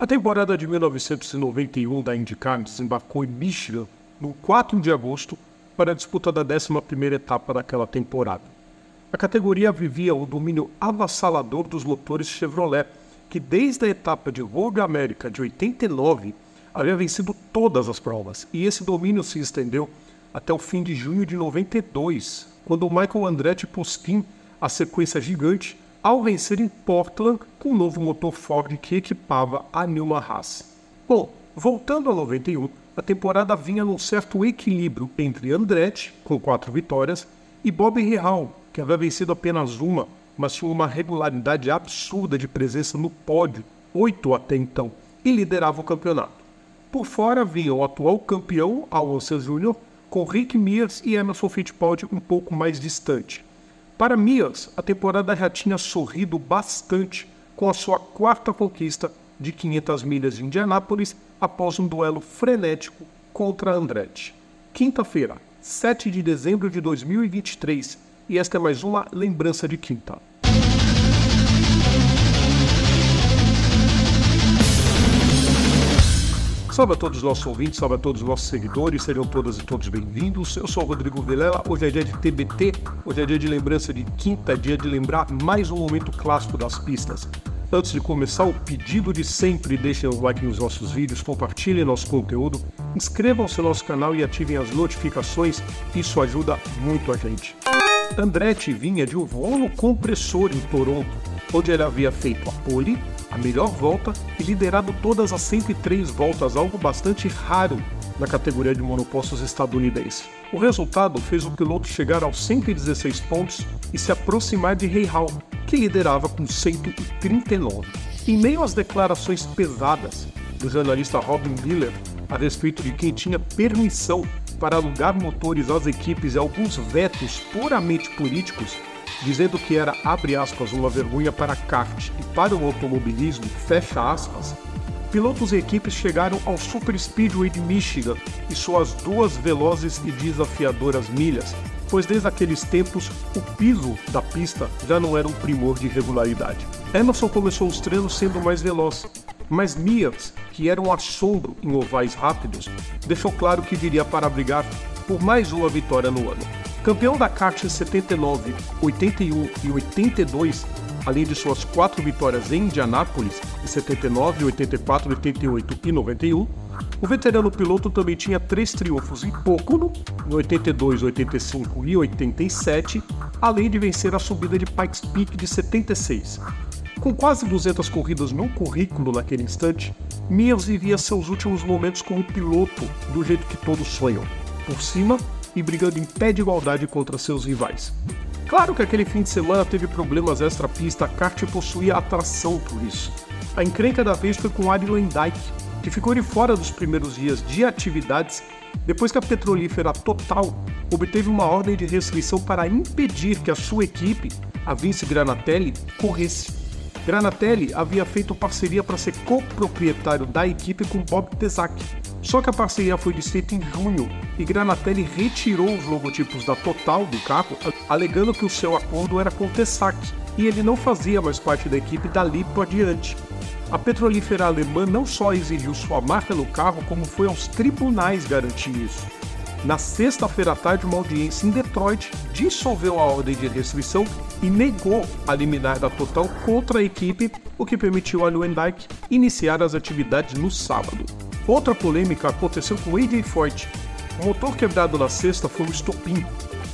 A temporada de 1991 da IndyCar desembarcou em Michigan no 4 de agosto para a disputa da 11ª etapa daquela temporada. A categoria vivia o domínio avassalador dos motores Chevrolet, que desde a etapa de Road America de 89 havia vencido todas as provas, e esse domínio se estendeu até o fim de junho de 92, quando Michael Andretti Postin a sequência gigante ao vencer em Portland com o novo motor Ford que equipava a Newman Haas. Bom, voltando a 91, a temporada vinha num certo equilíbrio entre Andretti, com quatro vitórias, e Bob Rahal, que havia vencido apenas uma, mas tinha uma regularidade absurda de presença no pódio, oito até então, e liderava o campeonato. Por fora vinha o atual campeão, Alonso Jr., com Rick Mears e Emerson Fittipaldi um pouco mais distante. Para Mias, a temporada já tinha sorrido bastante com a sua quarta conquista de 500 milhas de Indianápolis após um duelo frenético contra Andretti. Quinta-feira, 7 de dezembro de 2023, e esta é mais uma lembrança de quinta. Salve a todos os nossos ouvintes, salve a todos os nossos seguidores, sejam todas e todos bem-vindos. Eu sou o Rodrigo Vilela, hoje é dia de TBT, hoje é dia de lembrança de quinta, dia de lembrar mais um momento clássico das pistas. Antes de começar, o pedido de sempre, deixem o like nos nossos vídeos, compartilhem nosso conteúdo, inscrevam-se no nosso canal e ativem as notificações, isso ajuda muito a gente. Andretti vinha de um voo compressor em Toronto, onde ele havia feito a pole, melhor volta e liderado todas as 103 voltas, algo bastante raro na categoria de monopostos estadunidense. O resultado fez o piloto chegar aos 116 pontos e se aproximar de Hall, que liderava com 139. Em meio às declarações pesadas do jornalista Robin Miller a respeito de quem tinha permissão para alugar motores às equipes e alguns vetos puramente políticos, dizendo que era, abre aspas, uma vergonha para kart e para o automobilismo, fecha aspas, pilotos e equipes chegaram ao Super Speedway de Michigan e suas duas velozes e desafiadoras milhas, pois desde aqueles tempos o piso da pista já não era um primor de regularidade. Emerson começou os treinos sendo mais veloz, mas Mias, que era um assombro em ovais rápidos, deixou claro que viria para brigar por mais uma vitória no ano. Campeão da em 79, 81 e 82, além de suas quatro vitórias em Indianápolis em 79, 84, 88 e 91, o veterano piloto também tinha três triunfos em Pocono, em 82, 85 e 87, além de vencer a subida de Pikes Peak de 76. Com quase 200 corridas no currículo naquele instante, Mears vivia seus últimos momentos como piloto do jeito que todos sonham, por cima e brigando em pé de igualdade contra seus rivais. Claro que aquele fim de semana teve problemas extra-pista, a kart possuía atração por isso. A encrenca da vez foi com Adrian Dyke, que ficou de fora dos primeiros dias de atividades depois que a petrolífera Total obteve uma ordem de restrição para impedir que a sua equipe, a Vince Granatelli, corresse. Granatelli havia feito parceria para ser coproprietário da equipe com Bob Tesac, só que a parceria foi desfeita em junho e Granatelli retirou os logotipos da Total do carro, alegando que o seu acordo era com Tessac e ele não fazia mais parte da equipe dali por adiante. A petrolífera alemã não só exigiu sua marca no carro, como foi aos tribunais garantir isso. Na sexta-feira à tarde, uma audiência em Detroit dissolveu a ordem de restrição e negou a liminar da Total contra a equipe, o que permitiu a Lewandijk iniciar as atividades no sábado. Outra polêmica aconteceu com AJ Foyt. O motor quebrado na sexta foi um estopim.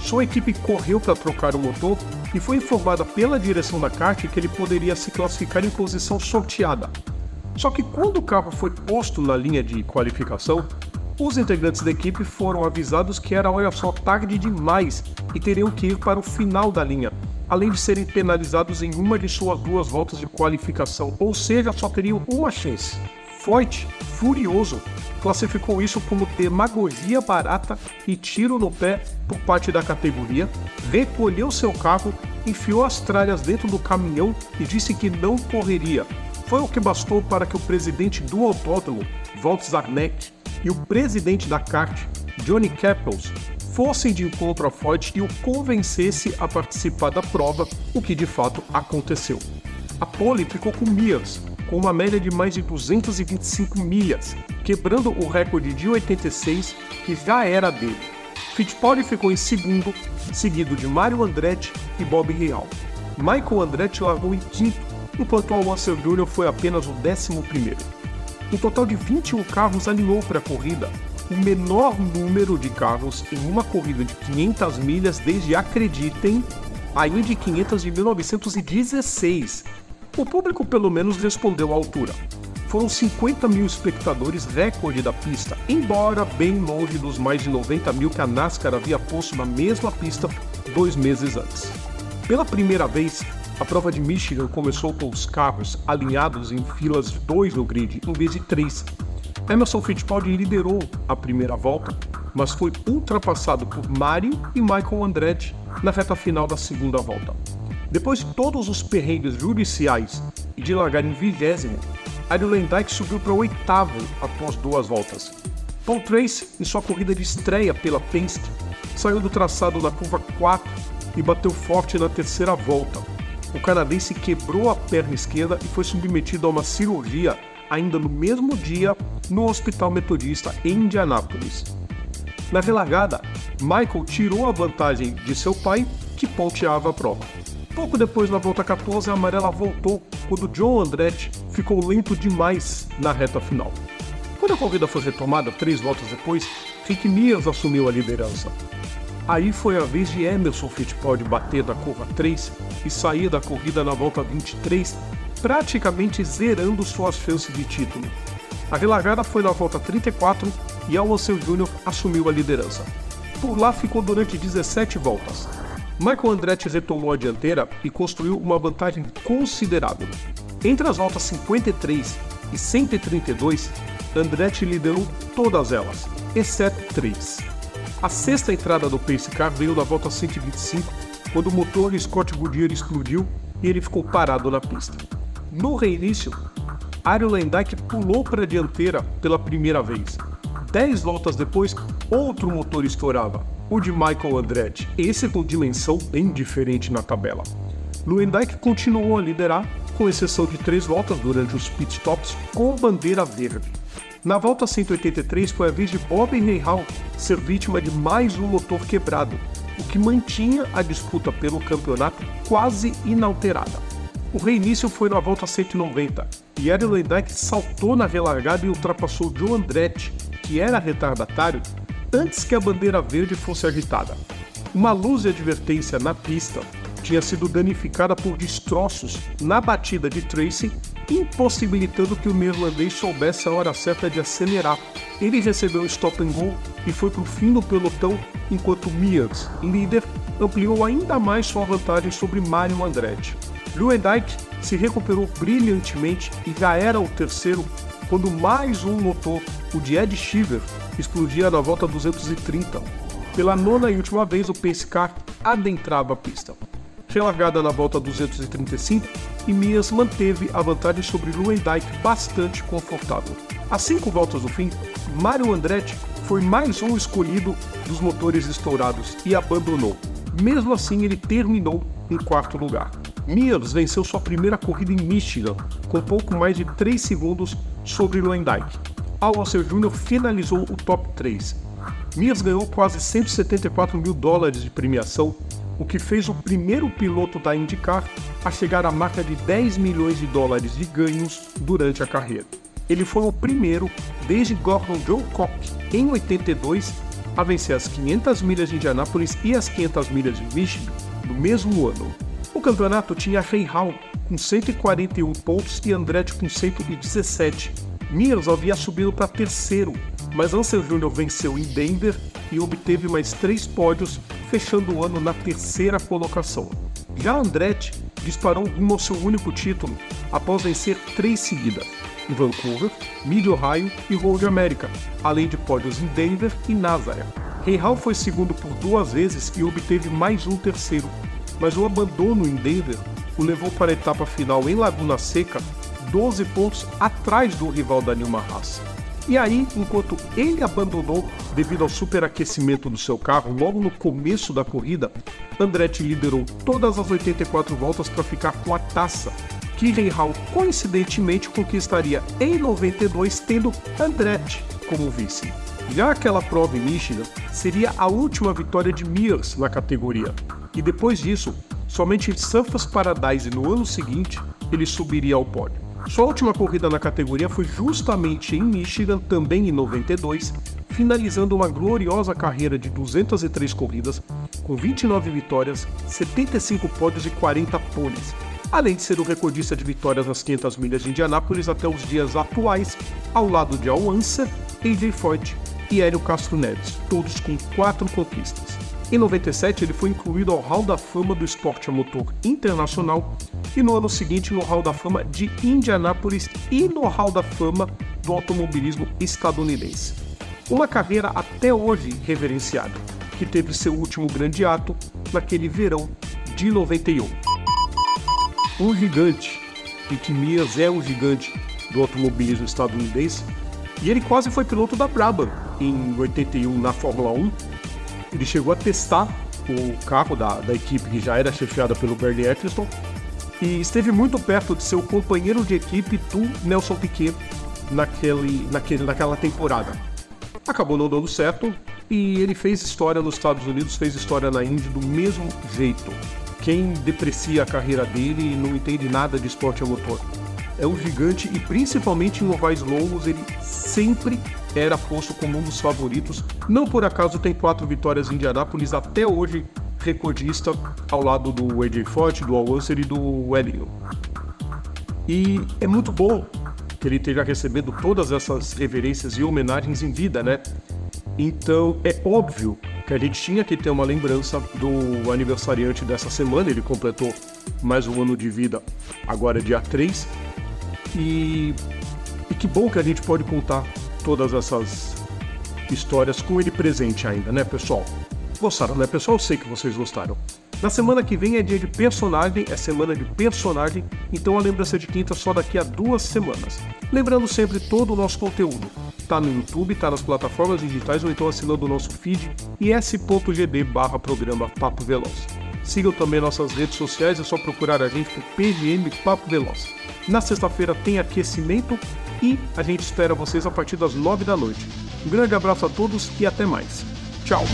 Sua equipe correu para trocar o motor e foi informada pela direção da kart que ele poderia se classificar em posição sorteada. Só que quando o carro foi posto na linha de qualificação, os integrantes da equipe foram avisados que era olha só tarde demais e teriam que ir para o final da linha, além de serem penalizados em uma de suas duas voltas de qualificação, ou seja, só teriam uma chance. Foyt, furioso, classificou isso como demagogia barata e tiro no pé por parte da categoria, recolheu seu carro, enfiou as tralhas dentro do caminhão e disse que não correria. Foi o que bastou para que o presidente do autódromo, Walt Zarneck, e o presidente da kart, Johnny Cappels, fossem de encontro a Foyt e o convencesse a participar da prova, o que de fato aconteceu. A pole ficou com Mears, com uma média de mais de 225 milhas, quebrando o recorde de 86 que já era dele. Fittipaldi ficou em segundo, seguido de Mario Andretti e Bob Real. Michael Andretti largou em quinto, enquanto o Russell Jr. foi apenas o décimo primeiro. Um total de 21 carros alinhou para a corrida, o menor número de carros em uma corrida de 500 milhas desde, acreditem, a Indy 500 de 1916. O público pelo menos respondeu à altura. Foram 50 mil espectadores, recorde da pista, embora bem longe dos mais de 90 mil que a NASCAR havia posto na mesma pista dois meses antes. Pela primeira vez, a prova de Michigan começou com os carros alinhados em filas de dois no grid, em vez de três, Emerson Fittipaldi liderou a primeira volta, mas foi ultrapassado por Mario e Michael Andretti na reta final da segunda volta. Depois de todos os perrengues judiciais e de largar em vigésimo, Ario Dyke subiu para o oitavo após duas voltas. Paul Trace, em sua corrida de estreia pela Penske, saiu do traçado na curva 4 e bateu forte na terceira volta. O canadense quebrou a perna esquerda e foi submetido a uma cirurgia ainda no mesmo dia no Hospital Metodista em Indianápolis. Na relargada, Michael tirou a vantagem de seu pai, que ponteava a prova. Pouco depois, na volta 14, a amarela voltou quando John Andretti ficou lento demais na reta final. Quando a corrida foi retomada três voltas depois, Rick Mears assumiu a liderança. Aí foi a vez de Emerson Fittipaldi bater da curva 3 e sair da corrida na volta 23 praticamente zerando suas chances de título. A relargada foi na volta 34 e Alonso Jr. assumiu a liderança. Por lá ficou durante 17 voltas. Michael Andretti retomou a dianteira e construiu uma vantagem considerável. Entre as voltas 53 e 132, Andretti liderou todas elas, exceto três. A sexta entrada do Pace Car veio na volta 125, quando o motor Scott Goodyear explodiu e ele ficou parado na pista. No reinício, Ario Lendyke pulou para a dianteira pela primeira vez. Dez voltas depois, outro motor estourava, o de Michael Andretti, esse com dimensão bem diferente na tabela. Luendyke continuou a liderar, com exceção de três voltas durante os pitstops com bandeira verde. Na volta 183 foi a vez de Bob Rahal ser vítima de mais um motor quebrado, o que mantinha a disputa pelo campeonato quase inalterada. O reinício foi na volta 190 e Aaron Dyke saltou na relargada e ultrapassou Joe Andretti, que era retardatário, antes que a bandeira verde fosse agitada. Uma luz de advertência na pista tinha sido danificada por destroços na batida de Tracy, impossibilitando que o neerlandês soubesse a hora certa de acelerar. Ele recebeu o stop and go e foi para o fim do pelotão, enquanto Mears, líder, ampliou ainda mais sua vantagem sobre Mario Andretti. Lewandijk se recuperou brilhantemente e já era o terceiro quando mais um motor, o de Ed Shiver, explodia na volta 230. Pela nona e última vez, o car adentrava a pista. Relargada na volta 235, e Mias manteve a vantagem sobre Lewandijk bastante confortável. A cinco voltas do fim, Mario Andretti foi mais um escolhido dos motores estourados e abandonou. Mesmo assim, ele terminou em quarto lugar. Mears venceu sua primeira corrida em Michigan, com pouco mais de 3 segundos sobre Luendyke. Alonso Jr. finalizou o top 3. Mears ganhou quase 174 mil dólares de premiação, o que fez o primeiro piloto da IndyCar a chegar à marca de 10 milhões de dólares de ganhos durante a carreira. Ele foi o primeiro, desde Gordon Joe Koch, em 82, a vencer as 500 milhas de Indianápolis e as 500 milhas de Michigan no mesmo ano. O campeonato tinha Hall com 141 pontos e Andretti com 117. Mears havia subido para terceiro, mas Ansel Jr. venceu em Denver e obteve mais três pódios, fechando o ano na terceira colocação. Já Andretti disparou rumo ao seu único título após vencer três seguidas, em Vancouver, Mid-Ohio e Road America, além de pódios em Denver e Nazaré. Hall foi segundo por duas vezes e obteve mais um terceiro, mas o abandono em Denver o levou para a etapa final em Laguna Seca, 12 pontos atrás do rival da Nilma Haas. E aí, enquanto ele abandonou devido ao superaquecimento do seu carro logo no começo da corrida, Andretti liderou todas as 84 voltas para ficar com a taça, Kirchen Hall coincidentemente conquistaria em 92, tendo Andretti como vice. Já aquela prova em Michigan seria a última vitória de Mears na categoria, e depois disso, somente Surfers Paradise no ano seguinte ele subiria ao pódio. Sua última corrida na categoria foi justamente em Michigan, também em 92, finalizando uma gloriosa carreira de 203 corridas, com 29 vitórias, 75 pódios e 40 poles, além de ser o recordista de vitórias nas 500 milhas de Indianápolis até os dias atuais, ao lado de Al Unser, AJ Foyt e Hélio Castro Neves, todos com quatro conquistas. Em 97, ele foi incluído ao Hall da Fama do Esporte a Motor Internacional e no ano seguinte no Hall da Fama de Indianápolis e no Hall da Fama do automobilismo estadunidense. Uma carreira até hoje reverenciada, que teve seu último grande ato naquele verão de 91. Um gigante, e que Mias é um gigante do automobilismo estadunidense, e ele quase foi piloto da Brabham em 81 na Fórmula 1. Ele chegou a testar o carro da, da equipe que já era chefiada pelo Bernie Eccleston e esteve muito perto de ser o companheiro de equipe do Nelson Piquet naquele, naquele, naquela temporada. Acabou não dando certo e ele fez história nos Estados Unidos, fez história na Índia do mesmo jeito. Quem deprecia a carreira dele não entende nada de esporte a motor. É um gigante e principalmente em ovais longos ele sempre era posto como um dos favoritos. Não por acaso tem quatro vitórias em Indianápolis até hoje recordista ao lado do AJ Forte, do Al e do Wellington. E é muito bom que ele esteja recebendo todas essas reverências e homenagens em vida, né? Então é óbvio que a gente tinha que ter uma lembrança do aniversariante dessa semana, ele completou mais um ano de vida agora dia 3. E, e que bom que a gente pode contar todas essas histórias com ele presente ainda, né, pessoal? Gostaram, né, pessoal? Eu sei que vocês gostaram. Na semana que vem é dia de personagem, é semana de personagem, então a lembrança de quinta só daqui a duas semanas. Lembrando sempre todo o nosso conteúdo. Tá no YouTube, tá nas plataformas digitais ou então assinando o nosso feed is.gd barra programa Papo Veloz. Sigam também nossas redes sociais, é só procurar a gente por PGM Papo Veloz. Na sexta-feira tem aquecimento e a gente espera vocês a partir das nove da noite. Um grande abraço a todos e até mais. Tchau!